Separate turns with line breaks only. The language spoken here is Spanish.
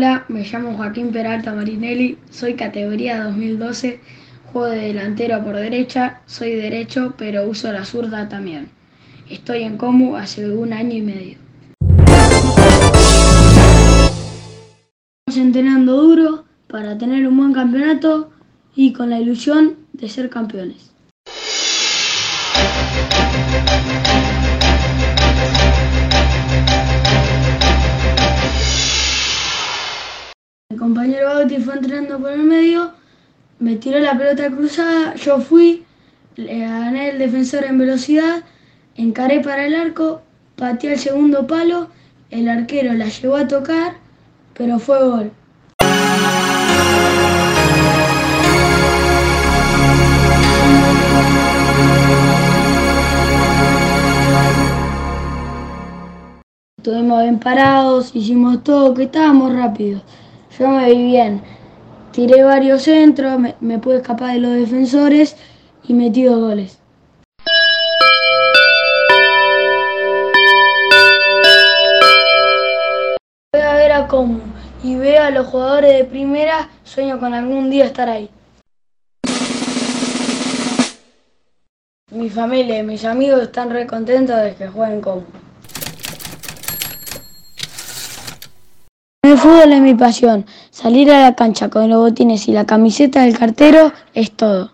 Hola, me llamo Joaquín Peralta Marinelli, soy categoría 2012, juego de delantero por derecha, soy derecho pero uso la zurda también. Estoy en Comu hace un año y medio. Estamos entrenando duro para tener un buen campeonato y con la ilusión de ser campeones. Compañero Bauti fue entrenando por el medio, me tiró la pelota cruzada, yo fui, le gané el defensor en velocidad, encaré para el arco, pateé el segundo palo, el arquero la llevó a tocar, pero fue gol. Estuvimos bien parados, hicimos todo, que estábamos rápidos. Yo me vi bien. Tiré varios centros, me, pude escapar de los defensores y metí dos goles. Voy a ver a Comu y veo a los jugadores de primera, sueño con algún día estar ahí. Mi familia y mis amigos están re contentos de que jueguen Comu. El fútbol es mi pasión. Salir a la cancha con los botines y la camiseta del cartero es todo.